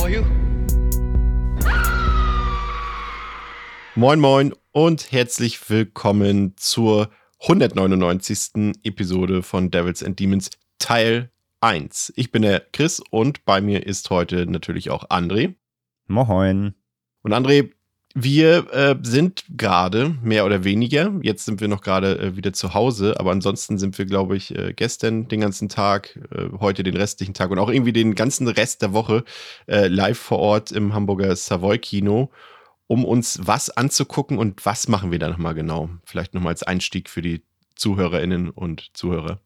For you. Moin Moin und herzlich willkommen zur 199. Episode von Devils and Demons Teil 1. Ich bin der Chris und bei mir ist heute natürlich auch André. Moin. Und André, wir äh, sind gerade mehr oder weniger, jetzt sind wir noch gerade äh, wieder zu Hause, aber ansonsten sind wir, glaube ich, äh, gestern den ganzen Tag, äh, heute den restlichen Tag und auch irgendwie den ganzen Rest der Woche äh, live vor Ort im Hamburger Savoy Kino, um uns was anzugucken und was machen wir da nochmal genau? Vielleicht nochmal als Einstieg für die ZuhörerInnen und Zuhörer.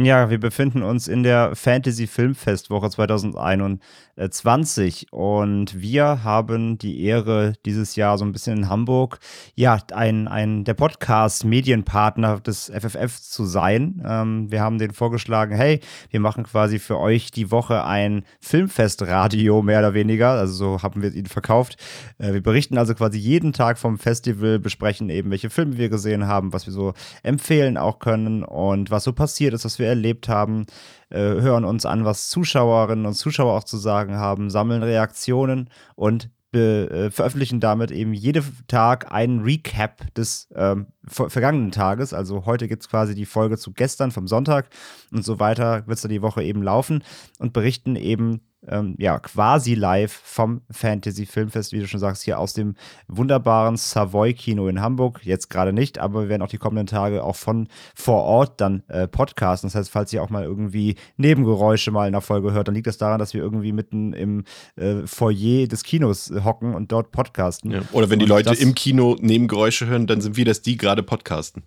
Ja, wir befinden uns in der Fantasy Filmfestwoche 2021 und wir haben die Ehre, dieses Jahr so ein bisschen in Hamburg, ja, ein, ein der Podcast-Medienpartner des FFF zu sein. Ähm, wir haben den vorgeschlagen, hey, wir machen quasi für euch die Woche ein Filmfestradio, mehr oder weniger. Also so haben wir ihn verkauft. Äh, wir berichten also quasi jeden Tag vom Festival, besprechen eben, welche Filme wir gesehen haben, was wir so empfehlen auch können und was so passiert ist, was wir erlebt haben, äh, hören uns an, was Zuschauerinnen und Zuschauer auch zu sagen haben, sammeln Reaktionen und äh, veröffentlichen damit eben jeden Tag einen Recap des ähm, ver vergangenen Tages. Also heute gibt es quasi die Folge zu gestern vom Sonntag und so weiter wird es dann die Woche eben laufen und berichten eben ähm, ja, quasi live vom Fantasy Filmfest, wie du schon sagst, hier aus dem wunderbaren Savoy Kino in Hamburg. Jetzt gerade nicht, aber wir werden auch die kommenden Tage auch von vor Ort dann äh, podcasten. Das heißt, falls ihr auch mal irgendwie Nebengeräusche mal in der Folge hört, dann liegt das daran, dass wir irgendwie mitten im äh, Foyer des Kinos hocken und dort podcasten. Ja. Oder wenn die Leute im Kino Nebengeräusche hören, dann sind wir das, die gerade podcasten.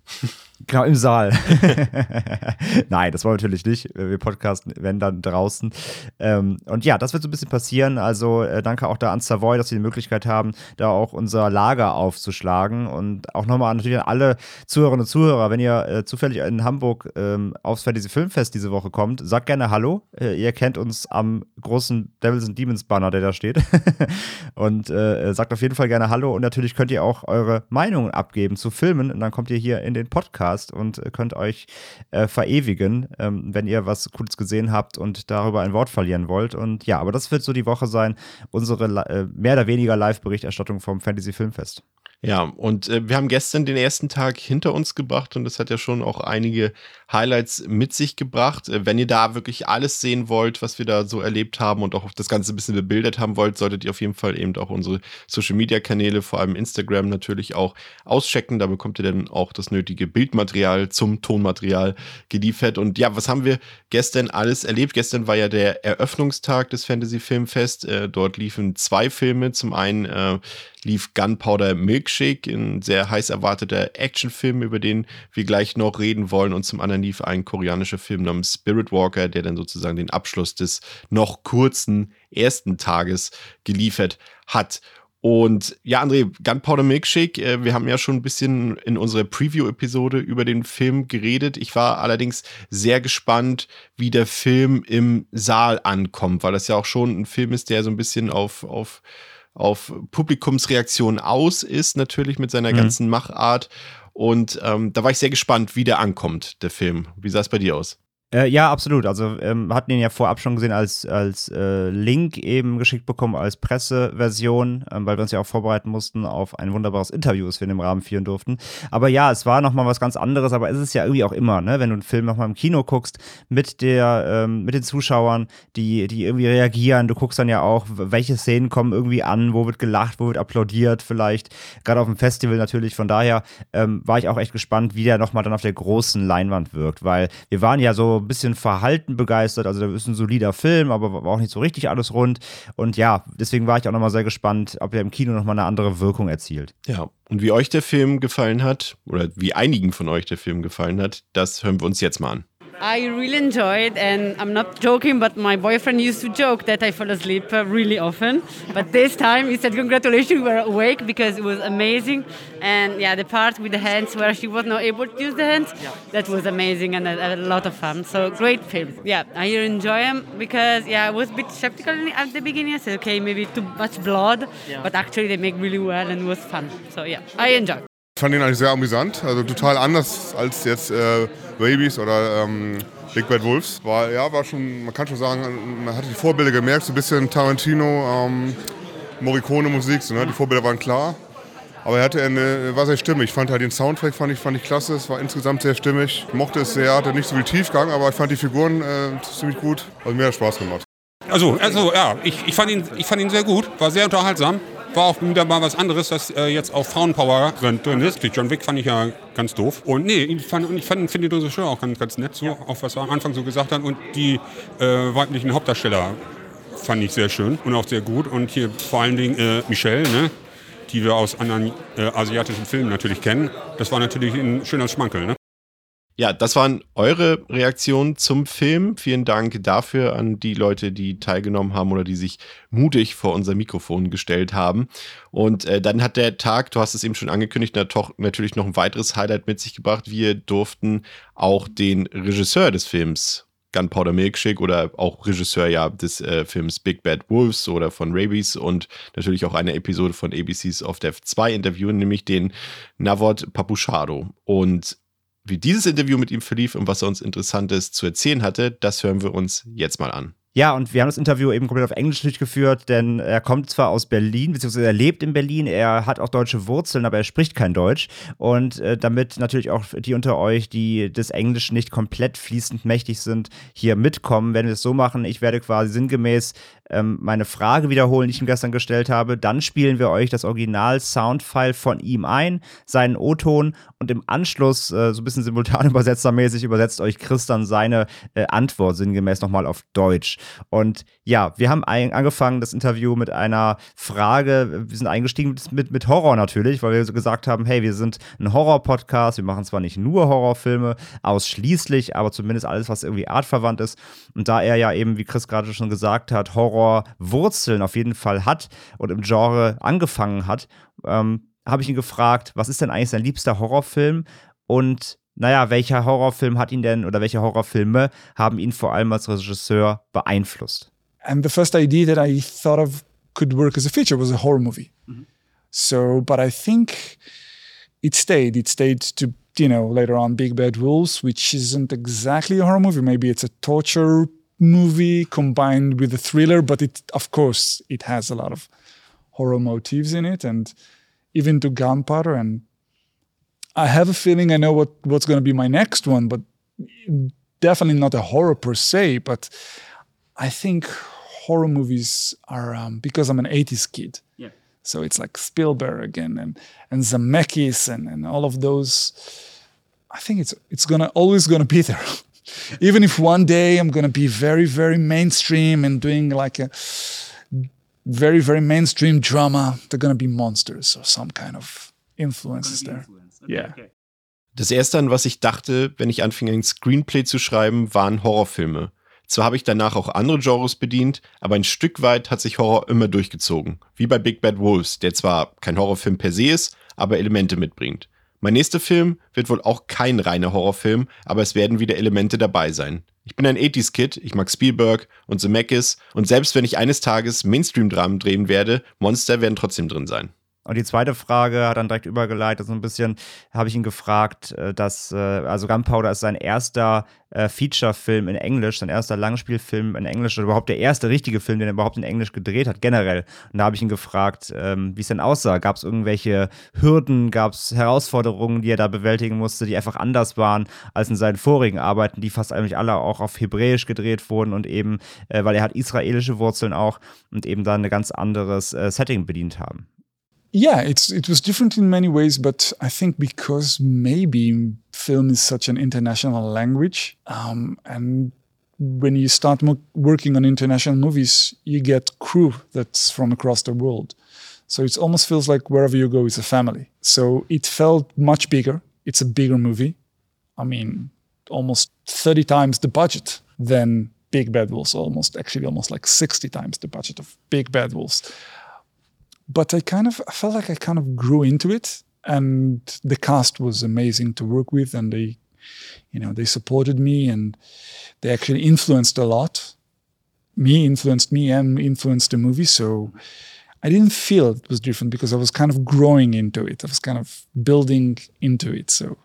Genau, im Saal. Nein, das wollen wir natürlich nicht. Wir podcasten, wenn dann draußen. Ähm, und ja, das wird so ein bisschen passieren. Also äh, danke auch da an Savoy, dass wir die Möglichkeit haben, da auch unser Lager aufzuschlagen. Und auch nochmal natürlich an alle Zuhörerinnen und Zuhörer, wenn ihr äh, zufällig in Hamburg ähm, aufs Fantasy Filmfest diese Woche kommt, sagt gerne Hallo. Äh, ihr kennt uns am großen Devils and Demons Banner, der da steht. und äh, sagt auf jeden Fall gerne Hallo. Und natürlich könnt ihr auch eure Meinungen abgeben zu Filmen. Und dann kommt ihr hier in den Podcast Podcast und könnt euch äh, verewigen, ähm, wenn ihr was Cooles gesehen habt und darüber ein Wort verlieren wollt. Und ja, aber das wird so die Woche sein, unsere äh, mehr oder weniger Live-Berichterstattung vom Fantasy Filmfest. Ja, und äh, wir haben gestern den ersten Tag hinter uns gebracht und das hat ja schon auch einige Highlights mit sich gebracht. Äh, wenn ihr da wirklich alles sehen wollt, was wir da so erlebt haben und auch das Ganze ein bisschen bebildert haben wollt, solltet ihr auf jeden Fall eben auch unsere Social Media Kanäle, vor allem Instagram natürlich auch auschecken. Da bekommt ihr dann auch das nötige Bildmaterial zum Tonmaterial geliefert. Und ja, was haben wir gestern alles erlebt? Gestern war ja der Eröffnungstag des Fantasy Filmfest. Äh, dort liefen zwei Filme. Zum einen äh, lief Gunpowder Milkshake, ein sehr heiß erwarteter Actionfilm, über den wir gleich noch reden wollen. Und zum anderen lief ein koreanischer Film namens Spirit Walker, der dann sozusagen den Abschluss des noch kurzen ersten Tages geliefert hat. Und ja, André, Gunpowder Milkshake, äh, wir haben ja schon ein bisschen in unserer Preview-Episode über den Film geredet. Ich war allerdings sehr gespannt, wie der Film im Saal ankommt, weil das ja auch schon ein Film ist, der so ein bisschen auf, auf auf Publikumsreaktionen aus ist, natürlich mit seiner mhm. ganzen Machart. Und ähm, da war ich sehr gespannt, wie der ankommt, der Film. Wie sah es bei dir aus? Äh, ja, absolut. Also ähm, hatten ihn ja vorab schon gesehen als, als äh, Link eben geschickt bekommen, als Presseversion, ähm, weil wir uns ja auch vorbereiten mussten auf ein wunderbares Interview, das wir in dem Rahmen führen durften. Aber ja, es war nochmal was ganz anderes, aber es ist ja irgendwie auch immer, ne, wenn du einen Film nochmal im Kino guckst, mit der, ähm, mit den Zuschauern, die, die irgendwie reagieren, du guckst dann ja auch, welche Szenen kommen irgendwie an, wo wird gelacht, wo wird applaudiert vielleicht, gerade auf dem Festival natürlich, von daher ähm, war ich auch echt gespannt, wie der nochmal dann auf der großen Leinwand wirkt, weil wir waren ja so ein bisschen verhalten begeistert. Also, da ist ein solider Film, aber war auch nicht so richtig alles rund. Und ja, deswegen war ich auch nochmal sehr gespannt, ob er im Kino nochmal eine andere Wirkung erzielt. Ja, und wie euch der Film gefallen hat, oder wie einigen von euch der Film gefallen hat, das hören wir uns jetzt mal an. I really enjoyed, and I'm not joking, but my boyfriend used to joke that I fall asleep uh, really often. But this time he said, Congratulations, we're awake because it was amazing. And yeah, the part with the hands where she was not able to use the hands, yeah. that was amazing and a, a, lot of fun. So great film. Yeah, I enjoy them because yeah, I was a bit skeptical at the beginning. I said, okay, maybe too much blood, yeah. but actually they make really well and it was fun. So yeah, I enjoy. Ich fand ihn eigentlich sehr amüsant, also total anders als jetzt äh, Babies oder ähm, Big Bad Wolves. War, ja, war schon, man kann schon sagen, man hat die Vorbilder gemerkt, so ein bisschen Tarantino, ähm, Morricone-Musik, so, ne? die Vorbilder waren klar. Aber er hatte eine, war sehr stimmig. Ich fand halt den Soundtrack fand ich, fand ich klasse. Es war insgesamt sehr stimmig. Ich mochte es sehr, hatte nicht so viel Tiefgang, aber ich fand die Figuren äh, ziemlich gut. Also mir hat Spaß gemacht. Also, also ja, ich, ich, fand ihn, ich fand ihn sehr gut, war sehr unterhaltsam. War auch wieder mal was anderes, dass äh, jetzt auch Frauenpower drin ist. Die John Wick fand ich ja ganz doof. Und nee, ich fand, ich fand, finde die Regisseur auch ganz, ganz nett, so, ja. auch was er am Anfang so gesagt hat. Und die äh, weiblichen Hauptdarsteller fand ich sehr schön und auch sehr gut. Und hier vor allen Dingen äh, Michelle, ne? die wir aus anderen äh, asiatischen Filmen natürlich kennen. Das war natürlich ein schöner Schmankel. Ne? Ja, das waren eure Reaktionen zum Film. Vielen Dank dafür an die Leute, die teilgenommen haben oder die sich mutig vor unser Mikrofon gestellt haben. Und äh, dann hat der Tag, du hast es eben schon angekündigt, natürlich noch ein weiteres Highlight mit sich gebracht. Wir durften auch den Regisseur des Films Gunpowder Milkshake oder auch Regisseur ja des äh, Films Big Bad Wolves oder von Rabies und natürlich auch eine Episode von ABC's of Death 2 interviewen, nämlich den Navod Papuchado. Und wie dieses Interview mit ihm verlief und was er uns Interessantes zu erzählen hatte, das hören wir uns jetzt mal an. Ja, und wir haben das Interview eben komplett auf Englisch durchgeführt, denn er kommt zwar aus Berlin, beziehungsweise er lebt in Berlin, er hat auch deutsche Wurzeln, aber er spricht kein Deutsch. Und äh, damit natürlich auch die unter euch, die des Englischen nicht komplett fließend mächtig sind, hier mitkommen, werden wir es so machen. Ich werde quasi sinngemäß ähm, meine Frage wiederholen, die ich ihm gestern gestellt habe. Dann spielen wir euch das Original-Soundfile von ihm ein, seinen O-Ton und im Anschluss, äh, so ein bisschen simultan übersetzermäßig, übersetzt euch Chris dann seine äh, Antwort sinngemäß nochmal auf Deutsch. Und ja, wir haben angefangen das Interview mit einer Frage. Wir sind eingestiegen mit, mit Horror natürlich, weil wir so gesagt haben, hey, wir sind ein Horror-Podcast. Wir machen zwar nicht nur Horrorfilme, ausschließlich, aber zumindest alles, was irgendwie artverwandt ist. Und da er ja eben, wie Chris gerade schon gesagt hat, Horror Horrorwurzeln auf jeden Fall hat und im Genre angefangen hat, ähm, habe ich ihn gefragt, was ist denn eigentlich sein liebster Horrorfilm und naja, welcher Horrorfilm hat ihn denn oder welche Horrorfilme haben ihn vor allem als Regisseur beeinflusst? And the first idea that I thought of could work as a feature was a horror movie. -hmm. So, but I think it stayed. It stayed to, you know, later on Big Bad Wolves, which isn't exactly a horror movie. Maybe it's a torture movie combined with a thriller, but it, of course, it has a lot of horror motifs in it, and even to gunpowder. And I have a feeling I know what what's going to be my next one, but definitely not a horror per se. But I think horror movies are um, because I'm an '80s kid. Yeah. So it's like Spielberg and and and Zemeckis and and all of those. I think it's it's gonna always gonna be there. Even if one day I'm going to be very, very mainstream and doing like a very, very mainstream drama, they're going to be monsters or some kind of influences there. Okay, yeah. Okay. Das erste, an was ich dachte, wenn ich anfing, ein Screenplay zu schreiben, waren Horrorfilme. Zwar habe ich danach auch andere Genres bedient, aber ein Stück weit hat sich Horror immer durchgezogen. Wie bei Big Bad Wolves, der zwar kein Horrorfilm per se ist, aber Elemente mitbringt. Mein nächster Film wird wohl auch kein reiner Horrorfilm, aber es werden wieder Elemente dabei sein. Ich bin ein 80s-Kid, ich mag Spielberg und Zemeckis und selbst wenn ich eines Tages Mainstream-Dramen drehen werde, Monster werden trotzdem drin sein. Und die zweite Frage hat dann direkt übergeleitet, so ein bisschen habe ich ihn gefragt, äh, dass, äh, also Gunpowder ist sein erster äh, Feature-Film in Englisch, sein erster Langspielfilm in Englisch oder überhaupt der erste richtige Film, den er überhaupt in Englisch gedreht hat, generell. Und da habe ich ihn gefragt, ähm, wie es denn aussah. Gab es irgendwelche Hürden, gab es Herausforderungen, die er da bewältigen musste, die einfach anders waren als in seinen vorigen Arbeiten, die fast eigentlich alle auch auf Hebräisch gedreht wurden und eben, weil er hat israelische Wurzeln auch und eben dann ein ganz anderes Setting bedient haben. Yeah, it's it was different in many ways, but I think because maybe film is such an international language, um, and when you start working on international movies, you get crew that's from across the world. So it almost feels like wherever you go, it's a family. So it felt much bigger. It's a bigger movie. I mean, almost 30 times the budget than Big Bad Wolves, almost actually almost like 60 times the budget of Big Bad Wolves. But I kind of I felt like I kind of grew into it, and the cast was amazing to work with, and they, you know, they supported me, and they actually influenced a lot. Me influenced me and influenced the movie, so I didn't feel it was different because I was kind of growing into it. I was kind of building into it. So.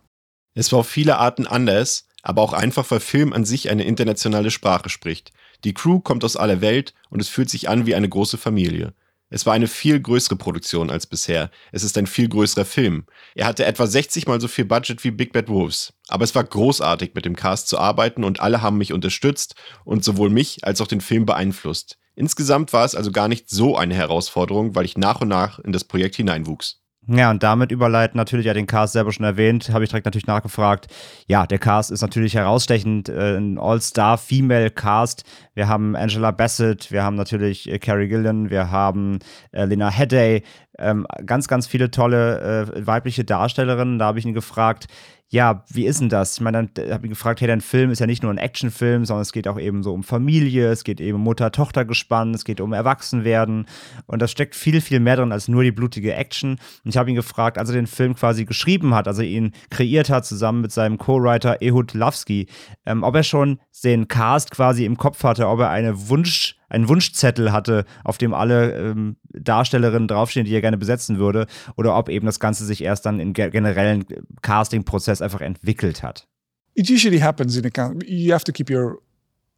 Es war auf viele Arten anders, aber auch einfach, weil Film an sich eine internationale Sprache spricht. Die Crew kommt aus aller Welt und es fühlt sich an wie eine große Familie. Es war eine viel größere Produktion als bisher. Es ist ein viel größerer Film. Er hatte etwa 60 mal so viel Budget wie Big Bad Wolves. Aber es war großartig, mit dem Cast zu arbeiten und alle haben mich unterstützt und sowohl mich als auch den Film beeinflusst. Insgesamt war es also gar nicht so eine Herausforderung, weil ich nach und nach in das Projekt hineinwuchs. Ja, und damit überleiten natürlich, ja, den Cast selber schon erwähnt, habe ich direkt natürlich nachgefragt. Ja, der Cast ist natürlich herausstechend, äh, ein All-Star-Female-Cast. Wir haben Angela Bassett, wir haben natürlich äh, Carrie Gillen, wir haben äh, Lena Headey, ähm, ganz, ganz viele tolle äh, weibliche Darstellerinnen. Da habe ich ihn gefragt, ja, wie ist denn das? Ich meine, dann habe ich gefragt, hey, dein Film ist ja nicht nur ein Actionfilm, sondern es geht auch eben so um Familie, es geht eben Mutter-Tochter-Gespann, es geht um Erwachsenwerden und da steckt viel, viel mehr drin als nur die blutige Action. Und ich habe ihn gefragt, als er den Film quasi geschrieben hat, also ihn kreiert hat, zusammen mit seinem Co-Writer Ehud Lavsky, ähm, ob er schon den Cast quasi im Kopf hatte, ob er eine Wunsch einen Wunschzettel hatte, auf dem alle ähm, Darstellerinnen draufstehen, die er gerne besetzen würde, oder ob eben das Ganze sich erst dann im generellen Casting-Prozess einfach entwickelt hat. It usually happens in a you have to keep your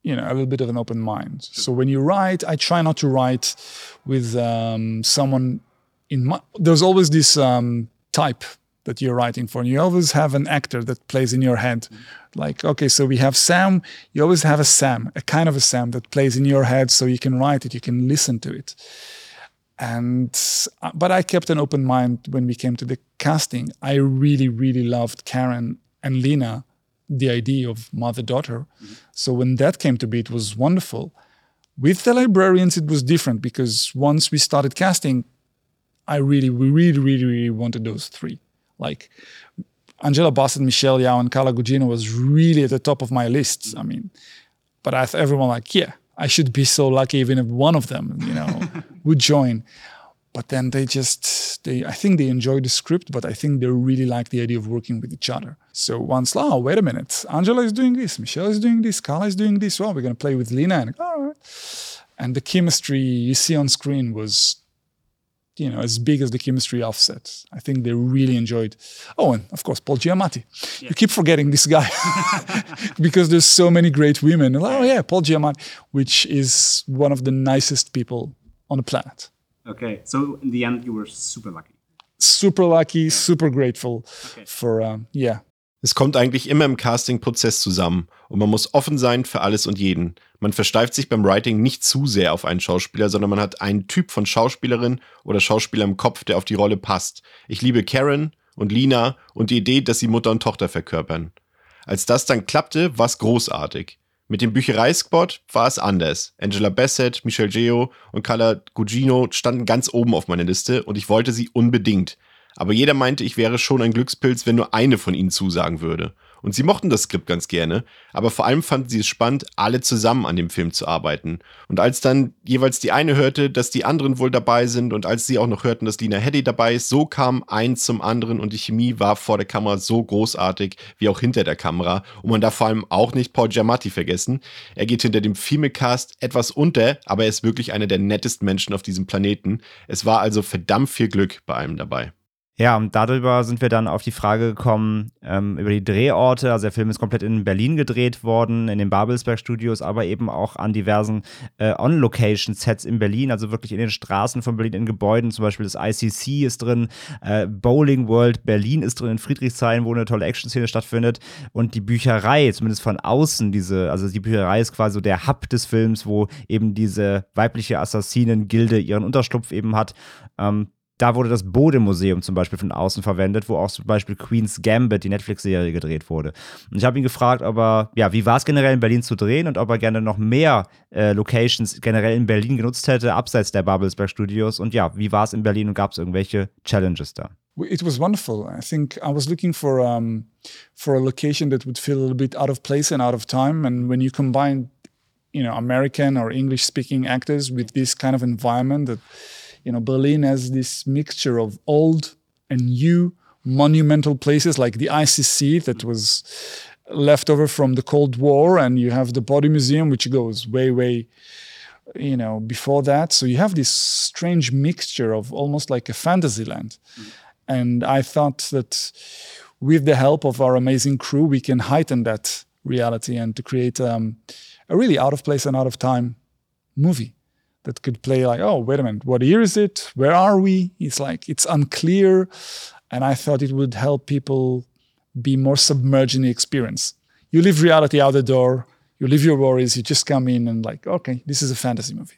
you know a little bit of an open mind. So when you write, I try not to write with um, someone in my. There's always this um, type that you're writing for, and you always have an actor that plays in your head. Like, okay, so we have Sam. You always have a Sam, a kind of a Sam that plays in your head, so you can write it, you can listen to it. And uh, but I kept an open mind when we came to the casting. I really, really loved Karen and Lena, the idea of mother daughter. Mm-hmm. So when that came to be, it was wonderful. With the librarians, it was different because once we started casting, I really, we really, really, really wanted those three. Like Angela Bassett, Michelle Yao, and Carla Gugino was really at the top of my list. I mean, but I thought everyone like, yeah, I should be so lucky even if one of them, you know, would join. But then they just, they, I think they enjoyed the script, but I think they really like the idea of working with each other. So once, oh, wait a minute, Angela is doing this, Michelle is doing this, Carla is doing this. Well, we're going to play with Lena. And, all right. and the chemistry you see on screen was you know, as big as the chemistry offset. I think they really enjoyed. Oh, and of course, Paul Giamatti. Yeah. You keep forgetting this guy because there's so many great women. Oh yeah, Paul Giamatti, which is one of the nicest people on the planet. Okay, so in the end, you were super lucky. Super lucky, yeah. super grateful okay. for um, yeah Es kommt eigentlich immer im Casting-Prozess zusammen und man muss offen sein für alles und jeden. Man versteift sich beim Writing nicht zu sehr auf einen Schauspieler, sondern man hat einen Typ von Schauspielerin oder Schauspieler im Kopf, der auf die Rolle passt. Ich liebe Karen und Lina und die Idee, dass sie Mutter und Tochter verkörpern. Als das dann klappte, war es großartig. Mit dem Büchereispot war es anders. Angela Bassett, Michelle Geo und Carla Gugino standen ganz oben auf meiner Liste und ich wollte sie unbedingt. Aber jeder meinte, ich wäre schon ein Glückspilz, wenn nur eine von ihnen zusagen würde. Und sie mochten das Skript ganz gerne, aber vor allem fanden sie es spannend, alle zusammen an dem Film zu arbeiten. Und als dann jeweils die eine hörte, dass die anderen wohl dabei sind und als sie auch noch hörten, dass Lina Headey dabei ist, so kam eins zum anderen und die Chemie war vor der Kamera so großartig wie auch hinter der Kamera. Und man darf vor allem auch nicht Paul Giamatti vergessen. Er geht hinter dem Female-Cast etwas unter, aber er ist wirklich einer der nettesten Menschen auf diesem Planeten. Es war also verdammt viel Glück bei einem dabei. Ja, und darüber sind wir dann auf die Frage gekommen, ähm, über die Drehorte. Also der Film ist komplett in Berlin gedreht worden, in den Babelsberg Studios, aber eben auch an diversen äh, On-Location-Sets in Berlin, also wirklich in den Straßen von Berlin, in Gebäuden. Zum Beispiel das ICC ist drin, äh, Bowling World Berlin ist drin, in Friedrichshain, wo eine tolle Action-Szene stattfindet. Und die Bücherei, zumindest von außen, diese, also die Bücherei ist quasi so der Hub des Films, wo eben diese weibliche Assassinen-Gilde ihren Unterschlupf eben hat. Ähm, da wurde das Bode-Museum zum Beispiel von außen verwendet, wo auch zum Beispiel Queen's Gambit, die Netflix-Serie, gedreht wurde. Und ich habe ihn gefragt, ob er, ja, wie war es generell in Berlin zu drehen und ob er gerne noch mehr äh, Locations generell in Berlin genutzt hätte, abseits der Babelsberg Studios. Und ja, wie war es in Berlin und gab es irgendwelche Challenges da? it was wonderful. I think I was looking for um, for a location that would feel a little bit out of place and out of time. And when you combine, you know, American or English speaking actors with this kind of environment, that you know, Berlin has this mixture of old and new monumental places like the ICC that was left over from the Cold War, and you have the Body Museum, which goes way, way you know before that. So you have this strange mixture of almost like a fantasy land. And i thought that with the help of our amazing crew we can heighten that reality and to create um, a really out of place and out of time movie that could play like oh wait a minute what year is it where are we it's like it's unclear and i thought it would help people be more submerged in the experience you leave reality out the door you leave your worries, you just come in and like, okay, this is a fantasy movie.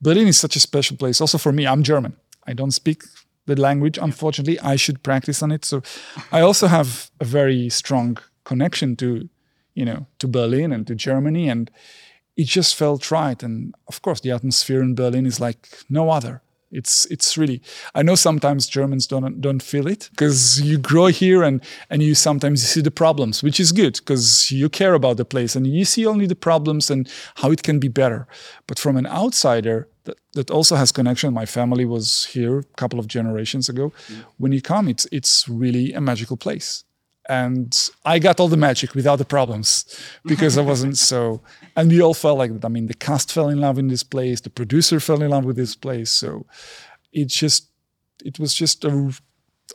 Berlin is such a special place. Also for me, I'm German. I don't speak the language, unfortunately. I should practice on it. So I also have a very strong connection to, you know, to Berlin and to Germany. And it just felt right. And of course, the atmosphere in Berlin is like no other. It's it's really. I know sometimes Germans don't don't feel it because you grow here and and you sometimes see the problems, which is good because you care about the place and you see only the problems and how it can be better. But from an outsider that, that also has connection. My family was here a couple of generations ago. Mm. When you come, it's it's really a magical place and I got all the magic without the problems because I wasn't so. And we all felt like that. I mean, the cast fell in love in this place, the producer fell in love with this place. So it just, it was just a,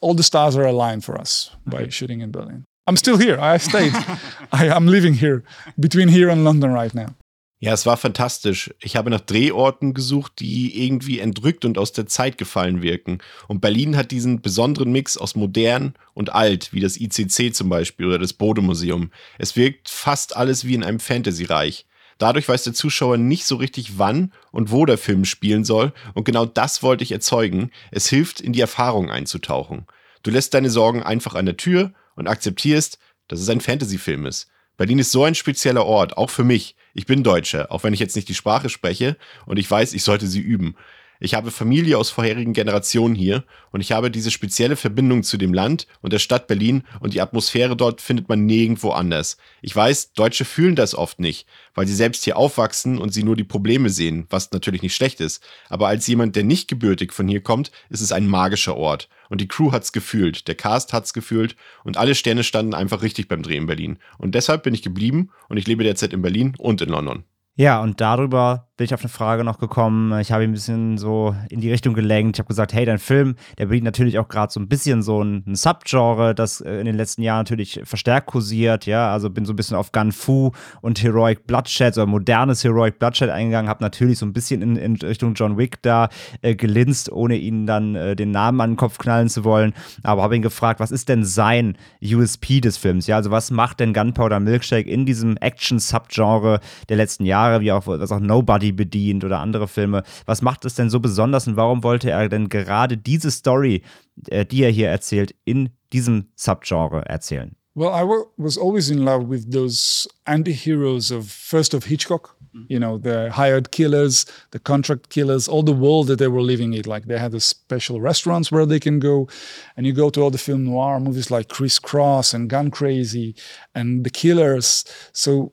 all the stars are aligned for us by mm-hmm. shooting in Berlin. I'm still here. I stayed. I, I'm living here between here and London right now. Ja, es war fantastisch. Ich habe nach Drehorten gesucht, die irgendwie entrückt und aus der Zeit gefallen wirken. Und Berlin hat diesen besonderen Mix aus modern und alt, wie das ICC zum Beispiel oder das Bode-Museum. Es wirkt fast alles wie in einem Fantasy-Reich. Dadurch weiß der Zuschauer nicht so richtig, wann und wo der Film spielen soll. Und genau das wollte ich erzeugen. Es hilft, in die Erfahrung einzutauchen. Du lässt deine Sorgen einfach an der Tür und akzeptierst, dass es ein Fantasy-Film ist. Berlin ist so ein spezieller Ort, auch für mich. Ich bin Deutscher, auch wenn ich jetzt nicht die Sprache spreche und ich weiß, ich sollte sie üben. Ich habe Familie aus vorherigen Generationen hier und ich habe diese spezielle Verbindung zu dem Land und der Stadt Berlin und die Atmosphäre dort findet man nirgendwo anders. Ich weiß, Deutsche fühlen das oft nicht, weil sie selbst hier aufwachsen und sie nur die Probleme sehen, was natürlich nicht schlecht ist. Aber als jemand, der nicht gebürtig von hier kommt, ist es ein magischer Ort. Und die Crew hat's gefühlt, der Cast hat's gefühlt und alle Sterne standen einfach richtig beim Dreh in Berlin. Und deshalb bin ich geblieben und ich lebe derzeit in Berlin und in London. Ja, und darüber bin ich auf eine Frage noch gekommen. Ich habe ihn ein bisschen so in die Richtung gelenkt. Ich habe gesagt, hey, dein Film, der bedient natürlich auch gerade so ein bisschen so ein, ein Subgenre, das äh, in den letzten Jahren natürlich verstärkt kursiert. Ja, also bin so ein bisschen auf Gun Fu und Heroic Bloodshed oder modernes Heroic Bloodshed eingegangen. Habe natürlich so ein bisschen in, in Richtung John Wick da äh, gelinst, ohne ihnen dann äh, den Namen an den Kopf knallen zu wollen. Aber habe ihn gefragt, was ist denn sein USP des Films? Ja, also was macht denn Gunpowder Milkshake in diesem Action-Subgenre der letzten Jahre, wie auch was auch Nobody bedient oder andere Filme? Was macht es denn so besonders und warum wollte er denn gerade diese Story, äh, die er hier erzählt, in diesem Subgenre erzählen? Well, I wa- was always in love with those anti-heroes of first of Hitchcock. You know, the hired killers, the contract killers, all the world that they were living in. Like they had the special restaurants where they can go, and you go to all the film noir movies like Criss Cross and Gun Crazy and The Killers. So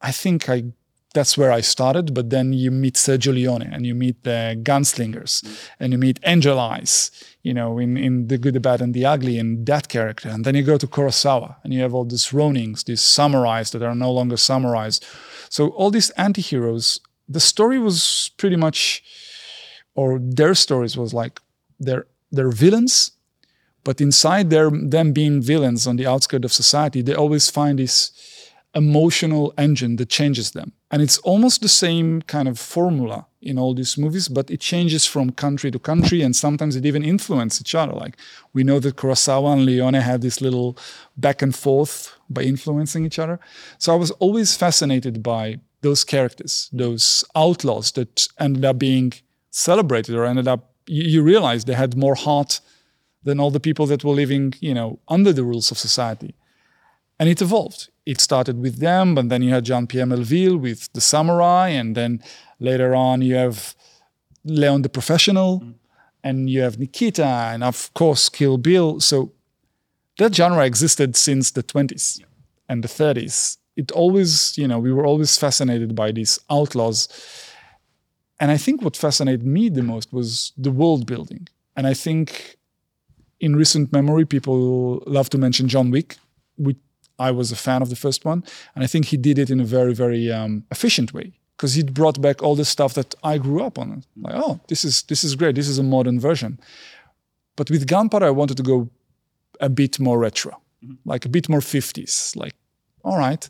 I think I that's where I started. But then you meet Sergio Leone and you meet the gunslingers mm. and you meet Angel Eyes, you know, in, in The Good, the Bad, and the Ugly, and that character. And then you go to Kurosawa and you have all these Ronings, these samurais that are no longer samurais. So all these anti heroes, the story was pretty much, or their stories was like they're, they're villains. But inside their, them being villains on the outskirts of society, they always find this emotional engine that changes them. And it's almost the same kind of formula in all these movies, but it changes from country to country, and sometimes it even influences each other. Like we know that Kurosawa and Leone had this little back and forth by influencing each other. So I was always fascinated by those characters, those outlaws that ended up being celebrated or ended up you, you realize they had more heart than all the people that were living, you know, under the rules of society. And it evolved. It started with them, but then you had Jean Pierre Melville with the samurai, and then later on you have Leon the professional, mm. and you have Nikita, and of course Kill Bill. So that genre existed since the 20s and the 30s. It always, you know, we were always fascinated by these outlaws. And I think what fascinated me the most was the world building. And I think in recent memory, people love to mention John Wick. We, I was a fan of the first one, and I think he did it in a very, very um, efficient way because he brought back all the stuff that I grew up on. Like, oh, this is this is great. This is a modern version. But with Gunpowder, I wanted to go a bit more retro, like a bit more 50s. Like, all right,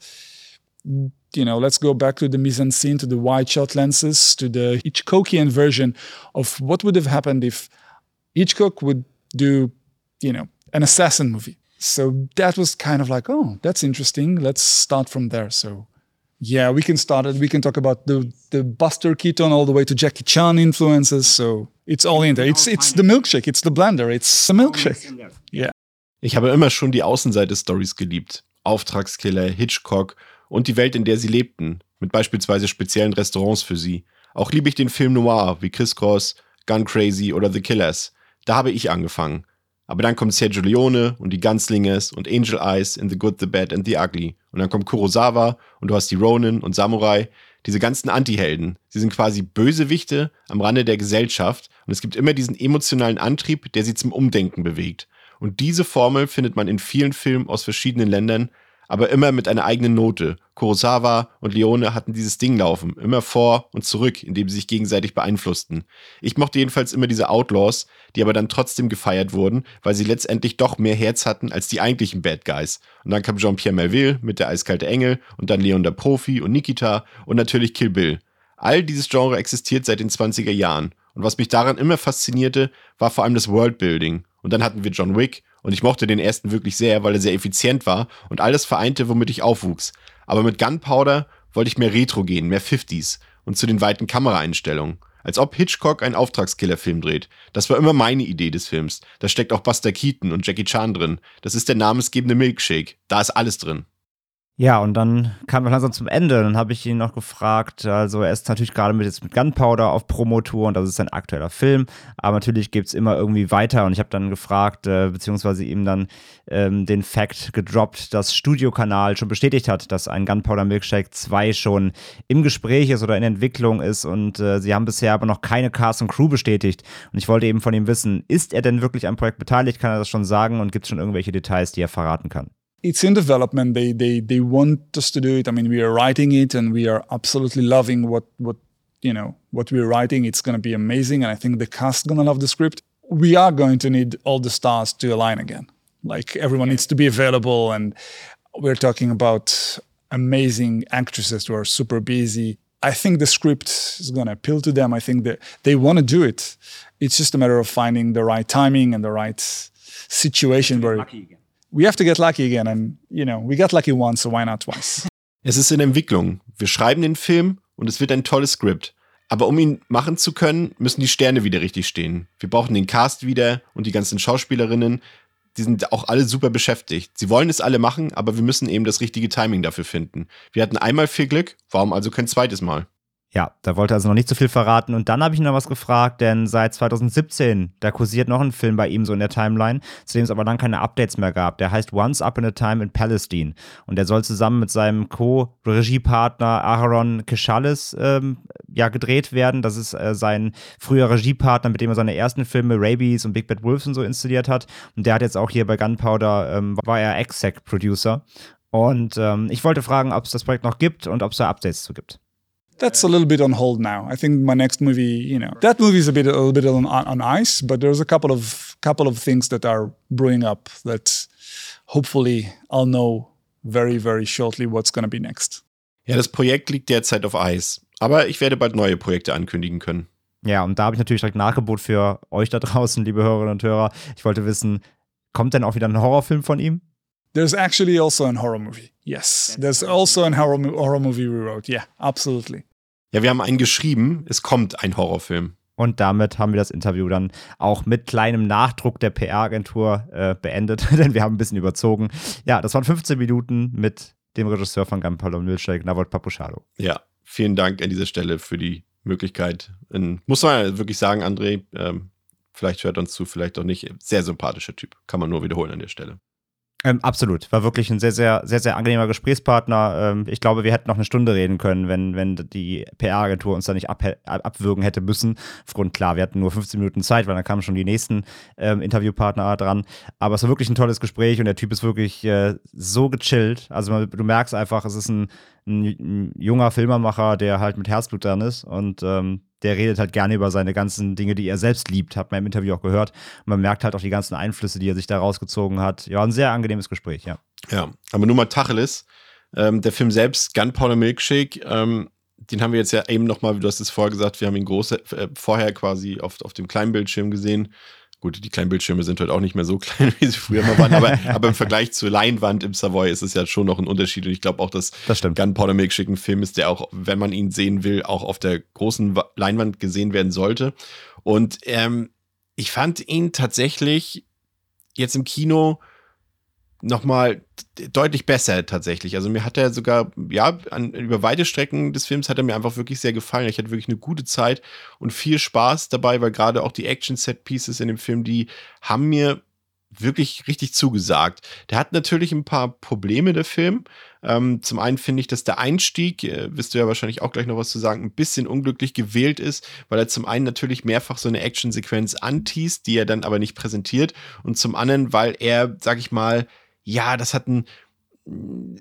you know, let's go back to the mise en scene, to the wide shot lenses, to the Hitchcockian version of what would have happened if Hitchcock would do, you know, an assassin movie. So that was kind of like, oh, that's interesting. Let's start from there. So yeah, we can start it. We can talk about the the Buster Keaton all the way to Jackie Chan influences. So it's all in there. It's it's the milkshake. It's the blender. It's the milkshake. Yeah. Ich habe immer schon die Außenseite-Stories geliebt. Auftragskiller, Hitchcock und die Welt, in der sie lebten, mit beispielsweise speziellen Restaurants für sie. Auch liebe ich den Film Noir wie Chris Cross, Gun Crazy oder The Killers. Da habe ich angefangen. Aber dann kommt Sergio Leone und die Gunslingers und Angel Eyes in The Good, The Bad and The Ugly. Und dann kommt Kurosawa und du hast die Ronin und Samurai. Diese ganzen Antihelden. Sie sind quasi Bösewichte am Rande der Gesellschaft und es gibt immer diesen emotionalen Antrieb, der sie zum Umdenken bewegt. Und diese Formel findet man in vielen Filmen aus verschiedenen Ländern, aber immer mit einer eigenen Note. Kurosawa und Leone hatten dieses Ding laufen, immer vor und zurück, indem sie sich gegenseitig beeinflussten. Ich mochte jedenfalls immer diese Outlaws, die aber dann trotzdem gefeiert wurden, weil sie letztendlich doch mehr Herz hatten als die eigentlichen Bad Guys. Und dann kam Jean-Pierre Melville mit der eiskalte Engel und dann Leon der Profi und Nikita und natürlich Kill Bill. All dieses Genre existiert seit den 20er Jahren. Und was mich daran immer faszinierte, war vor allem das Worldbuilding. Und dann hatten wir John Wick und ich mochte den ersten wirklich sehr, weil er sehr effizient war und alles vereinte, womit ich aufwuchs. Aber mit Gunpowder wollte ich mehr Retro gehen, mehr 50s und zu den weiten Kameraeinstellungen. Als ob Hitchcock einen Auftragskiller-Film dreht. Das war immer meine Idee des Films. Da steckt auch Buster Keaton und Jackie Chan drin. Das ist der namensgebende Milkshake. Da ist alles drin. Ja, und dann kam wir langsam zum Ende. Dann habe ich ihn noch gefragt. Also, er ist natürlich gerade mit, jetzt mit Gunpowder auf Promotour und das ist ein aktueller Film. Aber natürlich gibt es immer irgendwie weiter. Und ich habe dann gefragt, äh, beziehungsweise ihm dann ähm, den Fact gedroppt, dass Studiokanal schon bestätigt hat, dass ein Gunpowder Milkshake 2 schon im Gespräch ist oder in Entwicklung ist. Und äh, sie haben bisher aber noch keine Cast und Crew bestätigt. Und ich wollte eben von ihm wissen, ist er denn wirklich am Projekt beteiligt? Kann er das schon sagen? Und gibt es schon irgendwelche Details, die er verraten kann? It's in development. They they they want us to do it. I mean, we are writing it, and we are absolutely loving what what you know what we're writing. It's going to be amazing, and I think the cast going to love the script. We are going to need all the stars to align again. Like everyone needs to be available, and we're talking about amazing actresses who are super busy. I think the script is going to appeal to them. I think that they want to do it. It's just a matter of finding the right timing and the right situation where we have to get lucky again. And, you know, we got lucky once, so why not twice? Es ist in Entwicklung. Wir schreiben den Film und es wird ein tolles Skript. Aber um ihn machen zu können, müssen die Sterne wieder richtig stehen. Wir brauchen den Cast wieder und die ganzen Schauspielerinnen. Die sind auch alle super beschäftigt. Sie wollen es alle machen, aber wir müssen eben das richtige Timing dafür finden. Wir hatten einmal viel Glück, warum also kein zweites Mal? Ja, da wollte er also noch nicht so viel verraten. Und dann habe ich ihn noch was gefragt, denn seit 2017, da kursiert noch ein Film bei ihm so in der Timeline, zu dem es aber dann keine Updates mehr gab. Der heißt Once Up in a Time in Palestine. Und der soll zusammen mit seinem Co-Regiepartner Aaron Keshalis ähm, ja, gedreht werden. Das ist äh, sein früher Regiepartner, mit dem er seine ersten Filme Rabies und Big Bad Wolves und so inszeniert hat. Und der hat jetzt auch hier bei Gunpowder, ähm, war er Exec-Producer. Und ähm, ich wollte fragen, ob es das Projekt noch gibt und ob es da Updates zu gibt. That's a little bit on hold now. I think my next movie, you know, that movie is a bit a little bit on, on ice, but there's a couple of couple of things that are brewing up that hopefully I'll know very very shortly what's going to be next. Ja, das Projekt liegt derzeit auf Eis, aber ich werde bald neue Projekte ankündigen können. Ja, und da habe ich natürlich direkt Nachgebot für euch da draußen, liebe Hörerinnen und Hörer. Ich wollte wissen, kommt denn auch wieder ein Horrorfilm von ihm? There's actually also a horror movie. Yes, there's also a horror, horror movie we wrote. Yeah, absolutely. Ja, wir haben einen geschrieben, es kommt ein Horrorfilm. Und damit haben wir das Interview dann auch mit kleinem Nachdruck der PR-Agentur äh, beendet, denn wir haben ein bisschen überzogen. Ja, das waren 15 Minuten mit dem Regisseur von Gunpowder Milkshake, Navot Papuchalo. Ja, vielen Dank an dieser Stelle für die Möglichkeit. In, muss man wirklich sagen, André, ähm, Vielleicht hört uns zu, vielleicht auch nicht. Sehr sympathischer Typ. Kann man nur wiederholen an der Stelle. Ähm, absolut. War wirklich ein sehr, sehr, sehr, sehr angenehmer Gesprächspartner. Ähm, ich glaube, wir hätten noch eine Stunde reden können, wenn, wenn die PR-Agentur uns da nicht ab, abwürgen hätte müssen. Aufgrund, klar, wir hatten nur 15 Minuten Zeit, weil dann kamen schon die nächsten ähm, Interviewpartner dran. Aber es war wirklich ein tolles Gespräch und der Typ ist wirklich äh, so gechillt. Also du merkst einfach, es ist ein, ein, ein, junger Filmemacher, der halt mit Herzblut dran ist und ähm, der redet halt gerne über seine ganzen Dinge, die er selbst liebt, hat man im Interview auch gehört. Man merkt halt auch die ganzen Einflüsse, die er sich da rausgezogen hat. Ja, ein sehr angenehmes Gespräch, ja. Ja, aber nur mal Tacheles. Ähm, der Film selbst, Gunpowder Milkshake, ähm, den haben wir jetzt ja eben nochmal, du hast es vorher gesagt, wir haben ihn groß, äh, vorher quasi auf, auf dem kleinen Bildschirm gesehen. Gut, die kleinen Bildschirme sind heute auch nicht mehr so klein, wie sie früher mal waren, aber, aber im Vergleich zur Leinwand im Savoy ist es ja schon noch ein Unterschied. Und ich glaube auch, dass das Gunpowder Milkshake ein Film ist, der auch, wenn man ihn sehen will, auch auf der großen Leinwand gesehen werden sollte. Und ähm, ich fand ihn tatsächlich jetzt im Kino nochmal deutlich besser tatsächlich. Also mir hat er sogar, ja, an, über weite Strecken des Films hat er mir einfach wirklich sehr gefallen. Ich hatte wirklich eine gute Zeit und viel Spaß dabei, weil gerade auch die Action-Set-Pieces in dem Film, die haben mir wirklich richtig zugesagt. Der hat natürlich ein paar Probleme, der Film. Ähm, zum einen finde ich, dass der Einstieg, äh, wirst du ja wahrscheinlich auch gleich noch was zu sagen, ein bisschen unglücklich gewählt ist, weil er zum einen natürlich mehrfach so eine Actionsequenz anteast, die er dann aber nicht präsentiert und zum anderen, weil er, sag ich mal, ja, das hat ein,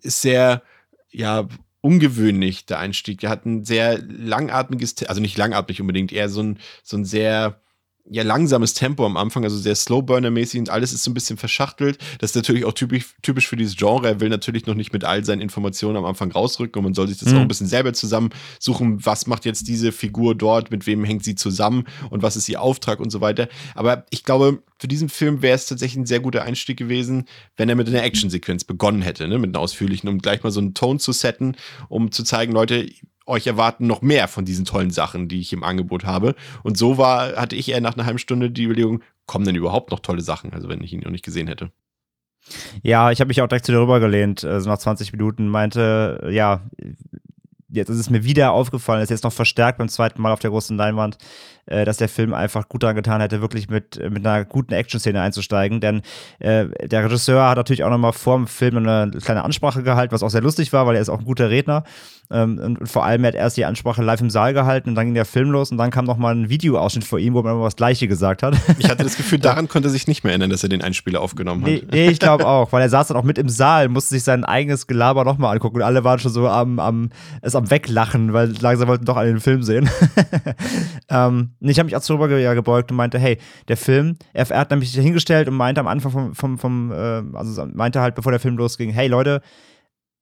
ist sehr, ja, ungewöhnlich, der Einstieg. Der hat ein sehr langatmiges, also nicht langatmig unbedingt, eher so ein, so ein sehr, ja, langsames Tempo am Anfang, also sehr Slowburner-mäßig und alles ist so ein bisschen verschachtelt. Das ist natürlich auch typisch, typisch für dieses Genre. Er will natürlich noch nicht mit all seinen Informationen am Anfang rausrücken und man soll sich das mhm. auch ein bisschen selber zusammensuchen. Was macht jetzt diese Figur dort? Mit wem hängt sie zusammen? Und was ist ihr Auftrag und so weiter? Aber ich glaube, für diesen Film wäre es tatsächlich ein sehr guter Einstieg gewesen, wenn er mit einer Actionsequenz begonnen hätte, ne? mit einer ausführlichen, um gleich mal so einen Ton zu setten, um zu zeigen, Leute, euch erwarten noch mehr von diesen tollen Sachen, die ich im Angebot habe. Und so war, hatte ich eher nach einer halben Stunde die Überlegung, kommen denn überhaupt noch tolle Sachen, also wenn ich ihn noch nicht gesehen hätte. Ja, ich habe mich auch direkt zu dir rübergelehnt, also nach 20 Minuten meinte, ja, jetzt ist es mir wieder aufgefallen, ist jetzt noch verstärkt beim zweiten Mal auf der großen Leinwand, äh, dass der Film einfach gut daran getan hätte, wirklich mit, mit einer guten Action-Szene einzusteigen. Denn äh, der Regisseur hat natürlich auch nochmal vor dem Film eine kleine Ansprache gehalten, was auch sehr lustig war, weil er ist auch ein guter Redner. Ähm, und, und, vor allem hat er erst die Ansprache live im Saal gehalten und dann ging der Film los und dann kam nochmal ein Videoausschnitt vor ihm, wo man immer das Gleiche gesagt hat. Ich hatte das Gefühl, daran konnte er sich nicht mehr erinnern, dass er den Einspieler aufgenommen hat. Nee, nee ich glaube auch, weil er saß dann auch mit im Saal, musste sich sein eigenes Gelaber nochmal angucken und alle waren schon so am, am, es am Weglachen, weil langsam wollten doch alle den Film sehen. ähm, ich habe mich auch darüber gebeugt und meinte, hey, der Film, er, er hat nämlich hingestellt und meinte am Anfang vom, vom, vom äh, also meinte halt, bevor der Film losging, hey Leute,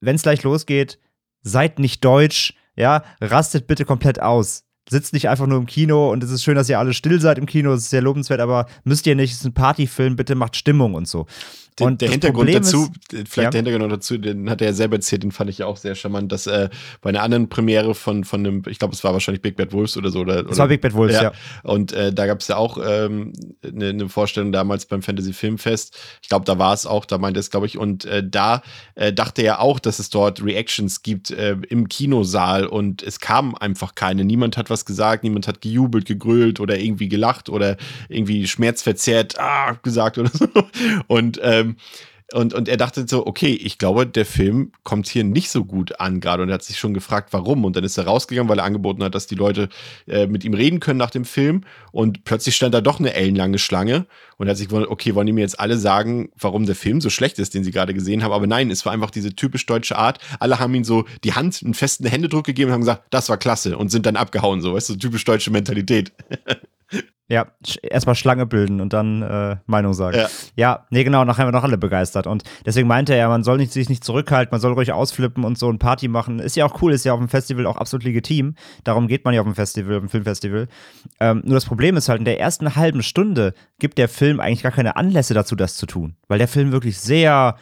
wenn es gleich losgeht, seid nicht deutsch, ja, rastet bitte komplett aus. Sitzt nicht einfach nur im Kino und es ist schön, dass ihr alle still seid im Kino, es ist sehr lobenswert, aber müsst ihr nicht, es ist ein Partyfilm, bitte macht Stimmung und so. Den, und der Hintergrund dazu, ist, vielleicht ja. der Hintergrund dazu, den hat er ja selber erzählt, den fand ich ja auch sehr charmant, dass äh, bei einer anderen Premiere von, von einem, ich glaube, es war wahrscheinlich Big Bad Wolves oder so. Oder, es war Big Bad Wolves, ja. ja. Und äh, da gab es ja auch ähm, eine, eine, Vorstellung damals beim Fantasy Filmfest. Ich glaube, da war es auch, da meinte es, glaube ich, und äh, da äh, dachte er auch, dass es dort Reactions gibt äh, im Kinosaal und es kam einfach keine. Niemand hat was gesagt, niemand hat gejubelt, gegrölt oder irgendwie gelacht oder irgendwie schmerzverzerrt ah, gesagt oder so. Und ähm, und, und er dachte so, okay, ich glaube, der Film kommt hier nicht so gut an gerade. Und er hat sich schon gefragt, warum. Und dann ist er rausgegangen, weil er angeboten hat, dass die Leute äh, mit ihm reden können nach dem Film. Und plötzlich stand da doch eine ellenlange Schlange. Und er hat sich gewundert, okay, wollen die mir jetzt alle sagen, warum der Film so schlecht ist, den sie gerade gesehen haben? Aber nein, es war einfach diese typisch deutsche Art. Alle haben ihm so die Hand, einen festen Händedruck gegeben und haben gesagt, das war klasse. Und sind dann abgehauen, so, weißt du, typisch deutsche Mentalität. Ja, erstmal Schlange bilden und dann äh, Meinung sagen. Ja. ja, nee, genau, nachher haben wir noch alle begeistert. Und deswegen meinte er, man soll nicht, sich nicht zurückhalten, man soll ruhig ausflippen und so ein Party machen. Ist ja auch cool, ist ja auf dem Festival auch absolut legitim. Darum geht man ja auf dem Festival, auf dem Filmfestival. Ähm, nur das Problem ist halt, in der ersten halben Stunde gibt der Film eigentlich gar keine Anlässe dazu, das zu tun. Weil der Film wirklich sehr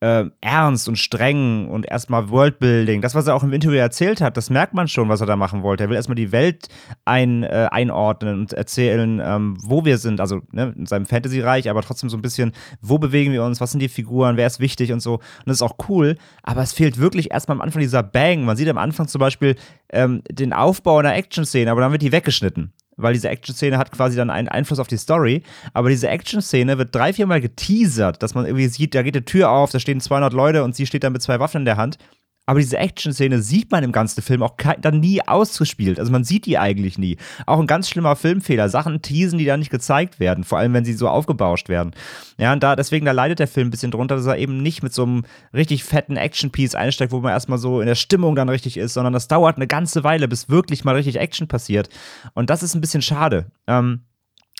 äh, ernst und streng und erstmal Worldbuilding. Das, was er auch im Interview erzählt hat, das merkt man schon, was er da machen wollte. Er will erstmal die Welt ein, äh, einordnen und erzählen, ähm, wo wir sind. Also ne, in seinem Fantasy-Reich, aber trotzdem so ein bisschen, wo bewegen wir uns, was sind die Figuren, wer ist wichtig und so. Und das ist auch cool, aber es fehlt wirklich erstmal am Anfang dieser Bang. Man sieht am Anfang zum Beispiel ähm, den Aufbau einer Action-Szene, aber dann wird die weggeschnitten weil diese Action-Szene hat quasi dann einen Einfluss auf die Story. Aber diese Action-Szene wird drei, viermal geteasert, dass man irgendwie sieht, da geht die Tür auf, da stehen 200 Leute und sie steht dann mit zwei Waffen in der Hand. Aber diese Action-Szene sieht man im ganzen Film auch dann nie ausgespielt. Also man sieht die eigentlich nie. Auch ein ganz schlimmer Filmfehler. Sachen teasen, die da nicht gezeigt werden. Vor allem, wenn sie so aufgebauscht werden. Ja, und da, deswegen, da leidet der Film ein bisschen drunter, dass er eben nicht mit so einem richtig fetten Action-Piece einsteigt, wo man erstmal so in der Stimmung dann richtig ist, sondern das dauert eine ganze Weile, bis wirklich mal richtig Action passiert. Und das ist ein bisschen schade. Ähm,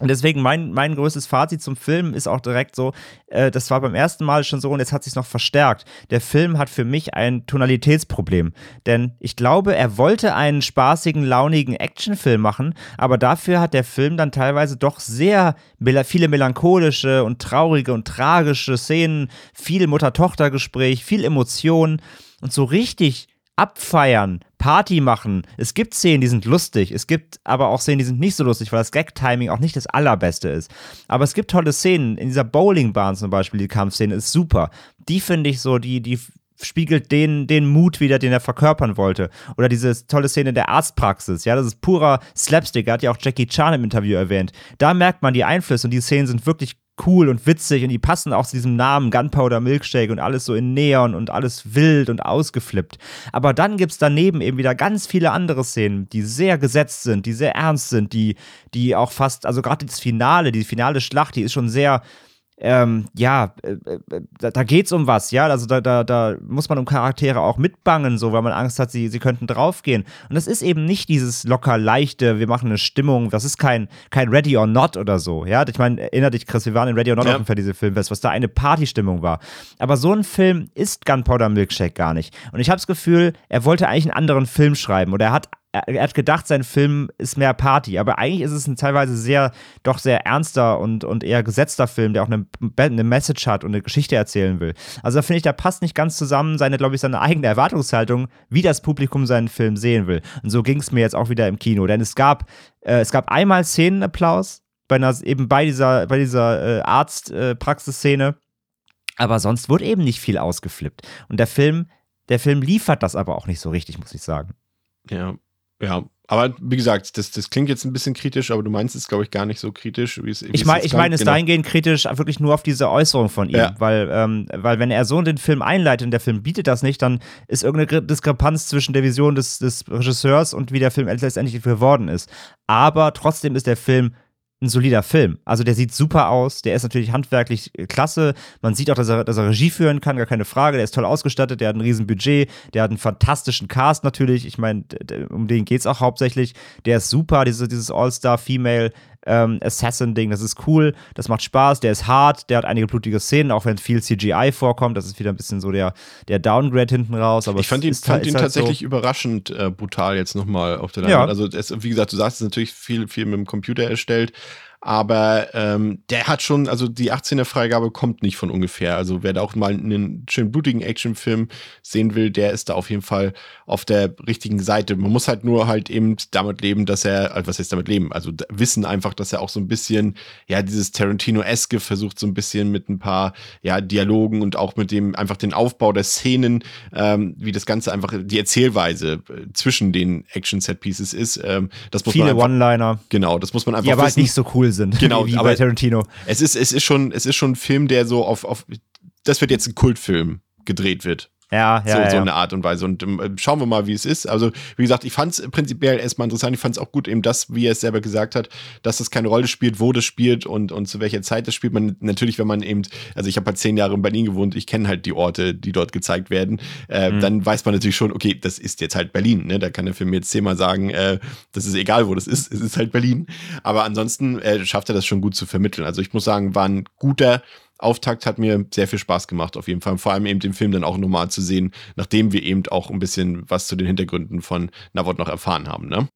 und deswegen mein, mein größtes Fazit zum Film ist auch direkt so, äh, das war beim ersten Mal schon so und jetzt hat sich noch verstärkt. Der Film hat für mich ein Tonalitätsproblem. Denn ich glaube, er wollte einen spaßigen, launigen Actionfilm machen, aber dafür hat der Film dann teilweise doch sehr viele melancholische und traurige und tragische Szenen, viel Mutter-Tochter-Gespräch, viel Emotion und so richtig abfeiern, Party machen. Es gibt Szenen, die sind lustig. Es gibt aber auch Szenen, die sind nicht so lustig, weil das Gag-Timing auch nicht das allerbeste ist. Aber es gibt tolle Szenen. In dieser Bowlingbahn zum Beispiel, die Kampfszene ist super. Die finde ich so, die, die spiegelt den, den Mut wieder, den er verkörpern wollte. Oder diese tolle Szene der Arztpraxis, ja, das ist purer Slapstick, hat ja auch Jackie Chan im Interview erwähnt. Da merkt man die Einflüsse und die Szenen sind wirklich cool und witzig und die passen auch zu diesem Namen Gunpowder Milkshake und alles so in Neon und alles wild und ausgeflippt. Aber dann gibt es daneben eben wieder ganz viele andere Szenen, die sehr gesetzt sind, die sehr ernst sind, die, die auch fast, also gerade das Finale, die finale Schlacht, die ist schon sehr, ähm, ja, äh, äh, da, da geht's um was, ja, also da, da, da muss man um Charaktere auch mitbangen, so, weil man Angst hat, sie, sie könnten draufgehen. Und das ist eben nicht dieses locker leichte, wir machen eine Stimmung, das ist kein, kein Ready or Not oder so, ja. Ich meine, erinnere dich, Chris, wir waren in Ready or Not ja. auf dem Festival Filmfest, was da eine Partystimmung war. Aber so ein Film ist Gunpowder Milkshake gar nicht. Und ich habe das Gefühl, er wollte eigentlich einen anderen Film schreiben oder er hat er hat gedacht, sein Film ist mehr Party, aber eigentlich ist es ein teilweise sehr, doch sehr ernster und, und eher gesetzter Film, der auch eine, eine Message hat und eine Geschichte erzählen will. Also da finde ich, da passt nicht ganz zusammen seine, glaube ich, seine eigene Erwartungshaltung, wie das Publikum seinen Film sehen will. Und so ging es mir jetzt auch wieder im Kino, denn es gab, äh, es gab einmal Szenenapplaus, bei einer, eben bei dieser, bei dieser äh, Arztpraxisszene, äh, aber sonst wurde eben nicht viel ausgeflippt. Und der Film, der Film liefert das aber auch nicht so richtig, muss ich sagen. Ja, ja, aber wie gesagt, das, das klingt jetzt ein bisschen kritisch, aber du meinst es, glaube ich, gar nicht so kritisch, wie es Ich meine ich mein es genau. dahingehend kritisch wirklich nur auf diese Äußerung von ihm, ja. weil, ähm, weil wenn er so den Film einleitet und der Film bietet das nicht, dann ist irgendeine Diskrepanz zwischen der Vision des, des Regisseurs und wie der Film letztendlich geworden ist. Aber trotzdem ist der Film ein solider Film. Also der sieht super aus, der ist natürlich handwerklich äh, klasse. Man sieht auch, dass er, dass er Regie führen kann, gar keine Frage. Der ist toll ausgestattet, der hat ein riesen Budget, der hat einen fantastischen Cast natürlich. Ich meine, um den geht es auch hauptsächlich. Der ist super, diese, dieses All-Star-Female ähm, Assassin-Ding, das ist cool, das macht Spaß, der ist hart, der hat einige blutige Szenen, auch wenn viel CGI vorkommt, das ist wieder ein bisschen so der, der Downgrade hinten raus. Aber ich fand ihn, fand ihn halt tatsächlich so überraschend äh, brutal jetzt nochmal auf der Leinwand. Ja. Also es, wie gesagt, du sagst, es ist natürlich viel, viel mit dem Computer erstellt, aber ähm, der hat schon, also die 18er Freigabe kommt nicht von ungefähr. Also wer da auch mal einen schön blutigen Actionfilm sehen will, der ist da auf jeden Fall auf der richtigen Seite. Man muss halt nur halt eben damit leben, dass er, also was heißt damit leben? Also wissen einfach, dass er auch so ein bisschen, ja, dieses Tarantino-eske versucht, so ein bisschen mit ein paar, ja, Dialogen und auch mit dem, einfach den Aufbau der Szenen, ähm, wie das Ganze einfach, die Erzählweise äh, zwischen den Action-Set-Pieces ist. Ähm, das muss Viele One-Liner. Genau, das muss man einfach Die aber halt nicht so cool sind. Genau, wie aber bei Tarantino. Es ist, es ist schon, es ist schon ein Film, der so auf, auf, das wird jetzt ein Kultfilm gedreht wird. Ja, ja. So, ja, so eine Art und Weise. Und ähm, schauen wir mal, wie es ist. Also, wie gesagt, ich fand es prinzipiell erstmal interessant. Ich fand es auch gut, eben das, wie er es selber gesagt hat, dass es keine Rolle spielt, wo das spielt und, und zu welcher Zeit das spielt. Man natürlich, wenn man eben, also ich habe halt zehn Jahre in Berlin gewohnt, ich kenne halt die Orte, die dort gezeigt werden, äh, mhm. dann weiß man natürlich schon, okay, das ist jetzt halt Berlin. Ne? Da kann der Film jetzt zehnmal sagen, äh, das ist egal, wo das ist, es ist halt Berlin. Aber ansonsten äh, schafft er das schon gut zu vermitteln. Also ich muss sagen, war ein guter Auftakt hat mir sehr viel Spaß gemacht, auf jeden Fall. Vor allem eben den Film dann auch nochmal zu sehen, nachdem wir eben auch ein bisschen was zu den Hintergründen von Navot noch erfahren haben, ne?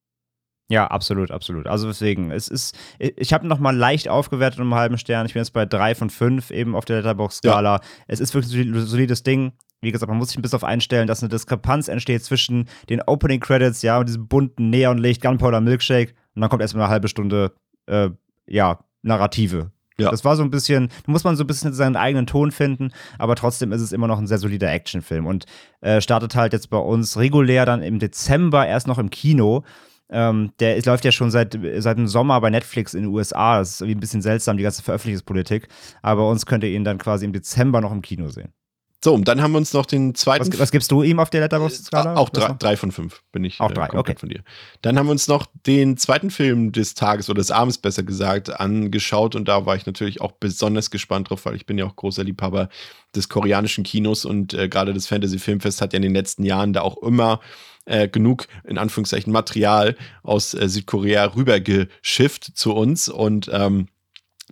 Ja, absolut, absolut. Also deswegen, es ist, ich habe nochmal leicht aufgewertet um einen halben Stern. Ich bin jetzt bei drei von fünf eben auf der Letterbox-Skala. Ja. Es ist wirklich ein solides Ding. Wie gesagt, man muss sich ein bisschen darauf einstellen, dass eine Diskrepanz entsteht zwischen den Opening Credits, ja, und diesem bunten Neonlicht, Gunpowder Milkshake, und dann kommt erstmal eine halbe Stunde, äh, ja, Narrative. Ja. Das war so ein bisschen, da muss man so ein bisschen seinen eigenen Ton finden, aber trotzdem ist es immer noch ein sehr solider Actionfilm und äh, startet halt jetzt bei uns regulär dann im Dezember erst noch im Kino. Ähm, der ist, läuft ja schon seit, seit dem Sommer bei Netflix in den USA. Das ist irgendwie ein bisschen seltsam, die ganze Veröffentlichungspolitik. Aber bei uns könnt ihr ihn dann quasi im Dezember noch im Kino sehen. So, und dann haben wir uns noch den zweiten. Was, was gibst du ihm auf der Letterboxd-Skala? Äh, auch drei, drei, von fünf bin ich. Auch drei, äh, okay. Von dir. Dann haben wir uns noch den zweiten Film des Tages oder des Abends besser gesagt angeschaut und da war ich natürlich auch besonders gespannt drauf, weil ich bin ja auch großer Liebhaber des koreanischen Kinos und äh, gerade das Fantasy Filmfest hat ja in den letzten Jahren da auch immer äh, genug, in Anführungszeichen, Material aus äh, Südkorea rübergeschifft zu uns und ähm,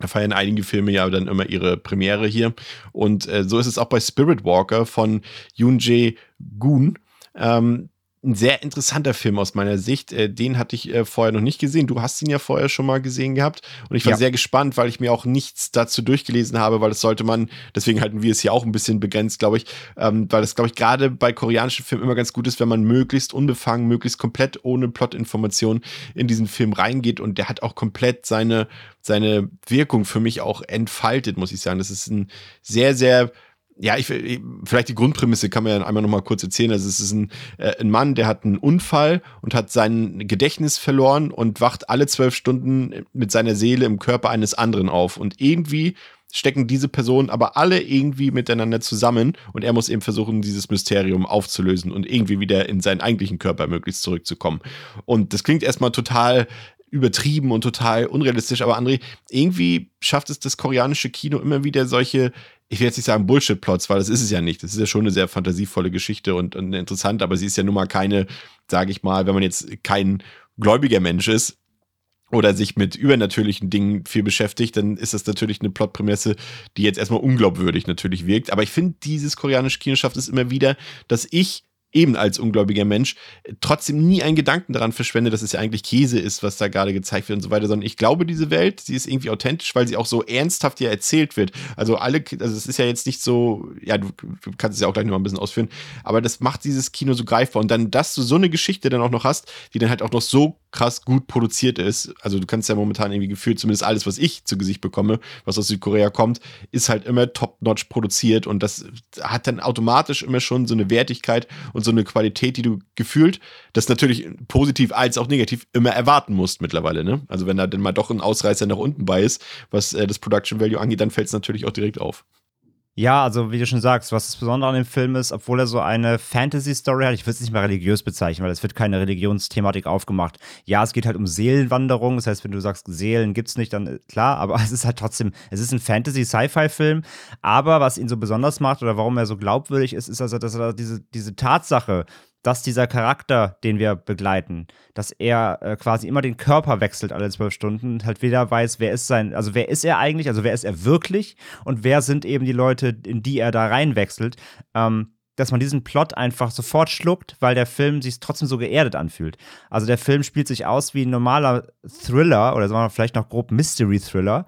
feiern einige Filme ja dann immer ihre Premiere hier. Und äh, so ist es auch bei Spirit Walker von Yoon Jae-gun. Ähm, ein sehr interessanter Film aus meiner Sicht. Äh, den hatte ich äh, vorher noch nicht gesehen. Du hast ihn ja vorher schon mal gesehen gehabt. Und ich war ja. sehr gespannt, weil ich mir auch nichts dazu durchgelesen habe, weil das sollte man, deswegen halten wir es hier auch ein bisschen begrenzt, glaube ich, ähm, weil das, glaube ich, gerade bei koreanischen Filmen immer ganz gut ist, wenn man möglichst unbefangen, möglichst komplett ohne Plotinformation in diesen Film reingeht. Und der hat auch komplett seine, seine Wirkung für mich auch entfaltet, muss ich sagen. Das ist ein sehr, sehr ja, ich, vielleicht die Grundprämisse kann man ja einmal noch mal kurz erzählen. Also es ist ein, äh, ein Mann, der hat einen Unfall und hat sein Gedächtnis verloren und wacht alle zwölf Stunden mit seiner Seele im Körper eines anderen auf. Und irgendwie stecken diese Personen aber alle irgendwie miteinander zusammen und er muss eben versuchen, dieses Mysterium aufzulösen und irgendwie wieder in seinen eigentlichen Körper möglichst zurückzukommen. Und das klingt erstmal total übertrieben und total unrealistisch, aber André, irgendwie schafft es das koreanische Kino immer wieder solche ich will jetzt nicht sagen Bullshit-Plots, weil das ist es ja nicht. Das ist ja schon eine sehr fantasievolle Geschichte und, und interessant, aber sie ist ja nun mal keine, sage ich mal, wenn man jetzt kein gläubiger Mensch ist oder sich mit übernatürlichen Dingen viel beschäftigt, dann ist das natürlich eine Plotprämisse, die jetzt erstmal unglaubwürdig natürlich wirkt. Aber ich finde, dieses koreanische Kino schafft es immer wieder, dass ich eben als ungläubiger Mensch trotzdem nie einen Gedanken daran verschwende, dass es ja eigentlich Käse ist, was da gerade gezeigt wird und so weiter, sondern ich glaube, diese Welt, sie ist irgendwie authentisch, weil sie auch so ernsthaft hier erzählt wird. Also alle, also es ist ja jetzt nicht so, ja, du, kannst es ja auch gleich noch mal ein bisschen ausführen, aber das macht dieses Kino so greifbar und dann, dass du so eine Geschichte dann auch noch hast, die dann halt auch noch so krass gut produziert ist. Also du kannst ja momentan irgendwie gefühlt, zumindest alles, was ich zu Gesicht bekomme, was aus Südkorea kommt, ist halt immer top-notch produziert und das hat dann automatisch immer schon so eine Wertigkeit und so eine Qualität, die du gefühlt, das natürlich positiv als auch negativ immer erwarten musst mittlerweile. Ne? Also wenn da dann mal doch ein Ausreißer nach unten bei ist, was äh, das Production Value angeht, dann fällt es natürlich auch direkt auf. Ja, also wie du schon sagst, was das Besondere an dem Film ist, obwohl er so eine Fantasy-Story hat, ich würde es nicht mal religiös bezeichnen, weil es wird keine Religionsthematik aufgemacht. Ja, es geht halt um Seelenwanderung, das heißt, wenn du sagst, Seelen gibt es nicht, dann äh, klar, aber es ist halt trotzdem, es ist ein Fantasy-Sci-Fi-Film, aber was ihn so besonders macht oder warum er so glaubwürdig ist, ist also, dass er diese, diese Tatsache, dass dieser Charakter, den wir begleiten, dass er äh, quasi immer den Körper wechselt alle zwölf Stunden und halt weder weiß, wer ist sein, also wer ist er eigentlich, also wer ist er wirklich und wer sind eben die Leute, in die er da reinwechselt, ähm, dass man diesen Plot einfach sofort schluckt, weil der Film sich trotzdem so geerdet anfühlt. Also der Film spielt sich aus wie ein normaler Thriller oder sagen wir vielleicht noch grob Mystery-Thriller.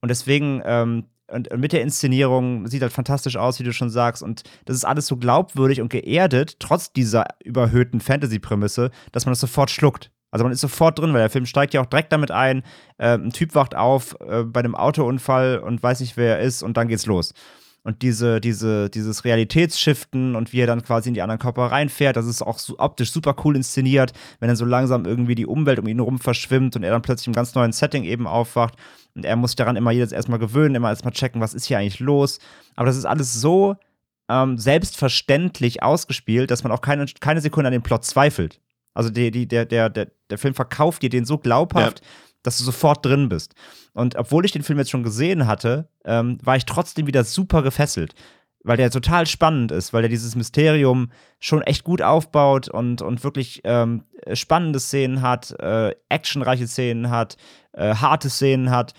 Und deswegen ähm, und, mit der Inszenierung sieht halt fantastisch aus, wie du schon sagst. Und das ist alles so glaubwürdig und geerdet, trotz dieser überhöhten Fantasy-Prämisse, dass man das sofort schluckt. Also man ist sofort drin, weil der Film steigt ja auch direkt damit ein. Äh, ein Typ wacht auf äh, bei einem Autounfall und weiß nicht, wer er ist, und dann geht's los. Und diese, diese, dieses Realitätsschiften und wie er dann quasi in die anderen Körper reinfährt, das ist auch so optisch super cool inszeniert, wenn dann so langsam irgendwie die Umwelt um ihn herum verschwimmt und er dann plötzlich im ganz neuen Setting eben aufwacht. Und er muss daran immer jedes erstmal gewöhnen, immer erstmal checken, was ist hier eigentlich los. Aber das ist alles so ähm, selbstverständlich ausgespielt, dass man auch keine, keine Sekunde an den Plot zweifelt. Also die, die, der, der, der, der Film verkauft dir den so glaubhaft, ja. dass du sofort drin bist. Und obwohl ich den Film jetzt schon gesehen hatte, ähm, war ich trotzdem wieder super gefesselt weil der total spannend ist, weil er dieses Mysterium schon echt gut aufbaut und, und wirklich ähm, spannende Szenen hat, äh, actionreiche Szenen hat, äh, harte Szenen hat.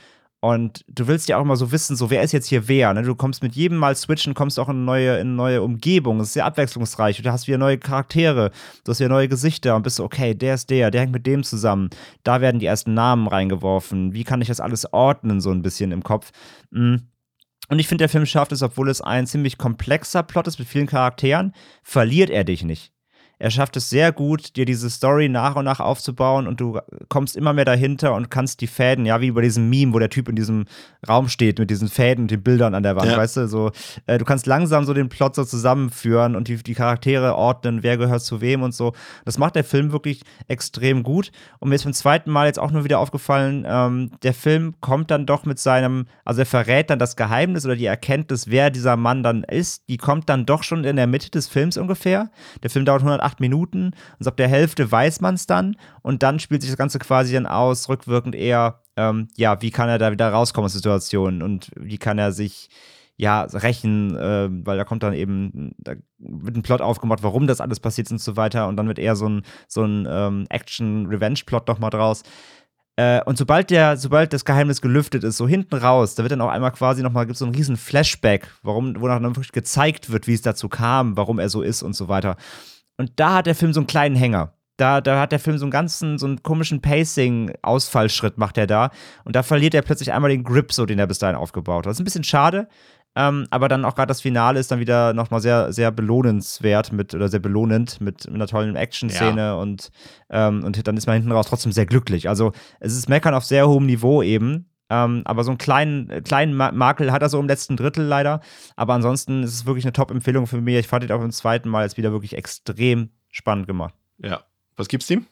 Und du willst ja auch immer so wissen, so wer ist jetzt hier wer. Ne? Du kommst mit jedem Mal switchen, kommst auch in eine neue, in eine neue Umgebung. Es ist sehr abwechslungsreich. Du hast wieder neue Charaktere, du hast wieder neue Gesichter und bist so, okay, der ist der, der hängt mit dem zusammen. Da werden die ersten Namen reingeworfen. Wie kann ich das alles ordnen, so ein bisschen im Kopf? Mhm. Und ich finde, der Film schafft es, obwohl es ein ziemlich komplexer Plot ist mit vielen Charakteren, verliert er dich nicht. Er schafft es sehr gut, dir diese Story nach und nach aufzubauen und du kommst immer mehr dahinter und kannst die Fäden, ja, wie über diesem Meme, wo der Typ in diesem Raum steht mit diesen Fäden und den Bildern an der Wand, Ja. weißt du, so, äh, du kannst langsam so den Plot so zusammenführen und die, die Charaktere ordnen, wer gehört zu wem und so. Das macht der Film wirklich extrem gut. Und mir ist beim zweiten Mal jetzt auch nur wieder aufgefallen, ähm, der Film kommt dann doch mit seinem, also er verrät dann das Geheimnis oder die Erkenntnis, wer dieser Mann dann ist, die kommt dann doch schon in der Mitte des Films ungefähr. Der Film dauert 108 Minuten und so ab der Hälfte weiß man es dann und dann spielt sich das Ganze quasi dann aus, rückwirkend eher, ähm, ja, wie kann er da wieder rauskommen aus Situationen und wie kann er sich ja, rächen, äh, weil da kommt dann eben, da wird ein Plot aufgemacht, warum das alles passiert und so weiter. Und dann wird eher so ein, so ein ähm, Action-Revenge-Plot noch mal draus. Äh, und sobald der, sobald das Geheimnis gelüftet ist, so hinten raus, da wird dann auch einmal quasi nochmal, gibt es so einen riesen Flashback, warum, wo dann wirklich gezeigt wird, wie es dazu kam, warum er so ist und so weiter. Und da hat der Film so einen kleinen Hänger. Da, da hat der Film so einen ganzen, so einen komischen Pacing-Ausfallschritt macht er da. Und da verliert er plötzlich einmal den Grip, so den er bis dahin aufgebaut hat. Das ist ein bisschen schade. Ähm, aber dann auch gerade das Finale ist dann wieder nochmal sehr, sehr belohnenswert mit, oder sehr belohnend mit, mit einer tollen Action-Szene und, ähm, und dann ist man hinten raus trotzdem sehr glücklich. Also es ist Meckern auf sehr hohem Niveau eben. Ähm, aber so einen kleinen, kleinen Ma- Makel hat er so im letzten Drittel leider. Aber ansonsten ist es wirklich eine Top-Empfehlung für mich. Ich fand ihn auch im zweiten Mal jetzt wieder wirklich extrem spannend gemacht. Ja. Was gibt's ihm?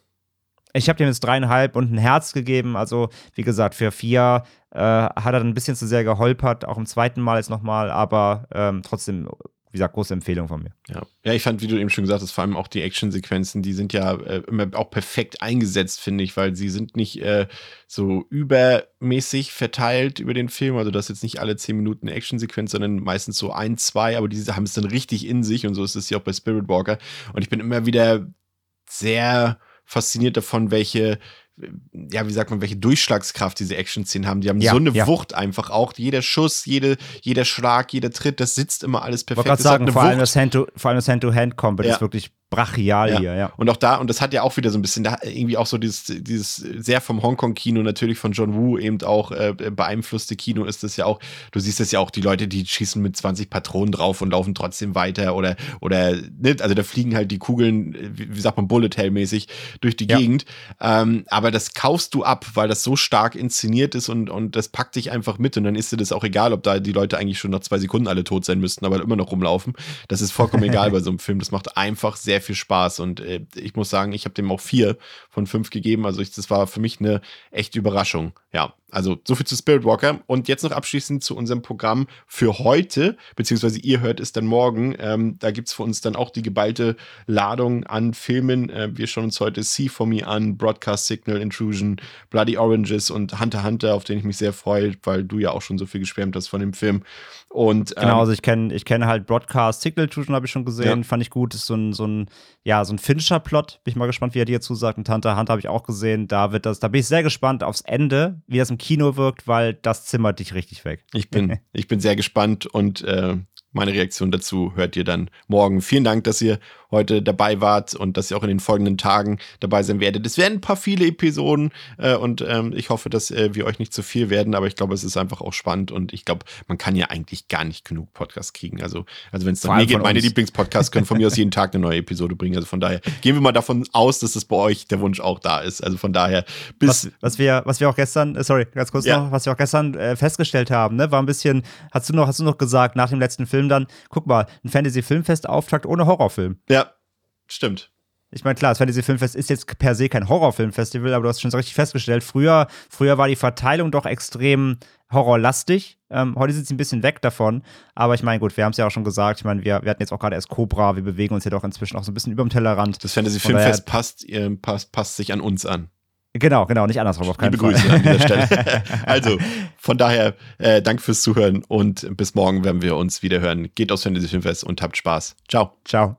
Ich habe dem jetzt dreieinhalb und ein Herz gegeben. Also, wie gesagt, für vier äh, hat er dann ein bisschen zu sehr geholpert, auch im zweiten Mal jetzt nochmal, aber ähm, trotzdem, wie gesagt, große Empfehlung von mir. Ja. ja, ich fand, wie du eben schon gesagt hast, vor allem auch die Actionsequenzen, die sind ja äh, immer auch perfekt eingesetzt, finde ich, weil sie sind nicht äh, so übermäßig verteilt über den Film. Also, das ist jetzt nicht alle zehn Minuten eine Actionsequenz, sondern meistens so ein, zwei, aber diese haben es dann richtig in sich und so ist es ja auch bei Spirit Walker. Und ich bin immer wieder sehr fasziniert davon, welche ja, wie sagt man, welche Durchschlagskraft diese Action-Szenen haben. Die haben Ja, so eine ja. Wucht einfach auch. Jeder Schuss, jede, jeder Schlag, jeder Tritt, das sitzt immer alles Ich perfekt. wollte gerade sagen, vor allem, das Hand to, vor allem das Hand-to-Hand-Combat Ja. ist wirklich brachial Ja. hier, ja. Und auch da, und das hat ja auch wieder so ein bisschen, da irgendwie auch so dieses, dieses sehr vom Hongkong-Kino, natürlich von John Woo eben auch äh, beeinflusste Kino ist das ja auch. Du siehst es ja auch, die Leute, die schießen mit 20 Patronen drauf und laufen trotzdem weiter oder, oder, ne, also da fliegen halt die Kugeln, wie, wie sagt man, Bullet Hell-mäßig durch die Ja. Gegend. Ähm, aber das kaufst du ab, weil das so stark inszeniert ist und, und das packt dich einfach mit und dann ist dir das auch egal, ob da die Leute eigentlich schon nach zwei Sekunden alle tot sein müssten, aber immer noch rumlaufen. Das ist vollkommen egal bei so einem Film. Das macht einfach sehr viel Spaß. Und äh, ich muss sagen, ich habe dem auch vier von fünf gegeben. Also ich, das war für mich eine echte Überraschung. Ja, also so viel zu Spirit Walker. Und jetzt noch abschließend zu unserem Programm für heute, beziehungsweise ihr hört es dann morgen. Ähm, da gibt es für uns dann auch die geballte Ladung an Filmen. Äh, wir schauen uns heute See For Me an, Broadcast Signal, Intrusion, Bloody Oranges und Hunter Hunter, auf den ich mich sehr freue, weil du ja auch schon so viel geschwärmt hast von dem Film. Und ähm, Genau, also ich kenne ich kenn halt Broadcast Signal Intrusion, habe ich schon gesehen, Ja. fand ich gut. Ist so ein, so ein, ja, so ein Fincher-Plot. Bin ich mal gespannt, wie er dir zusagt. Und Hunter x Hunter habe ich auch gesehen. Da wird das, da bin ich sehr gespannt aufs Ende, wie das im Kino wirkt, weil das zimmert dich richtig weg. Ich bin, ich bin sehr gespannt und äh, meine Reaktion dazu hört ihr dann morgen. Vielen Dank, dass ihr heute dabei wart und dass ihr auch in den folgenden Tagen dabei sein werdet. Es werden ein paar viele Episoden äh, und ähm, ich hoffe, dass äh, wir euch nicht zu viel werden, aber ich glaube, es ist einfach auch spannend und ich glaube, man kann ja eigentlich gar nicht genug Podcasts kriegen. Also, also wenn es nach mir geht, meine. Lieblingspodcasts können von mir aus jeden Tag eine neue Episode bringen. Also von daher gehen wir mal davon aus, dass es bei euch der Wunsch auch da ist. Also von daher bis Was, was, wir, was wir auch gestern, äh, sorry, ganz kurz Ja. noch, was wir auch gestern äh, festgestellt haben, ne, war ein bisschen, hast du noch, hast du noch gesagt, nach dem letzten Film dann, guck mal, ein Fantasy-Filmfest-Auftakt ohne Horrorfilm. ja, stimmt. Ich meine, klar, das Fantasy-Filmfest ist jetzt per se kein Horrorfilmfestival, aber du hast schon so richtig festgestellt, früher, früher war die Verteilung doch extrem horrorlastig. Ähm, heute sind sie ein bisschen weg davon. Aber ich meine, gut, wir haben es ja auch schon gesagt. Ich meine, wir, wir hatten jetzt auch gerade erst Cobra. Wir bewegen uns ja doch inzwischen auch so ein bisschen über dem Tellerrand. Das Fantasy Von daher- Filmfest passt, äh, passt, passt sich an uns an. Genau, genau, nicht andersrum auf keinen Liebe Fall. Grüße an dieser Stelle. also, von daher, äh, danke fürs Zuhören und bis morgen werden wir uns wieder hören. Geht aufs Fantasy Filmfest und habt Spaß. Ciao. Ciao.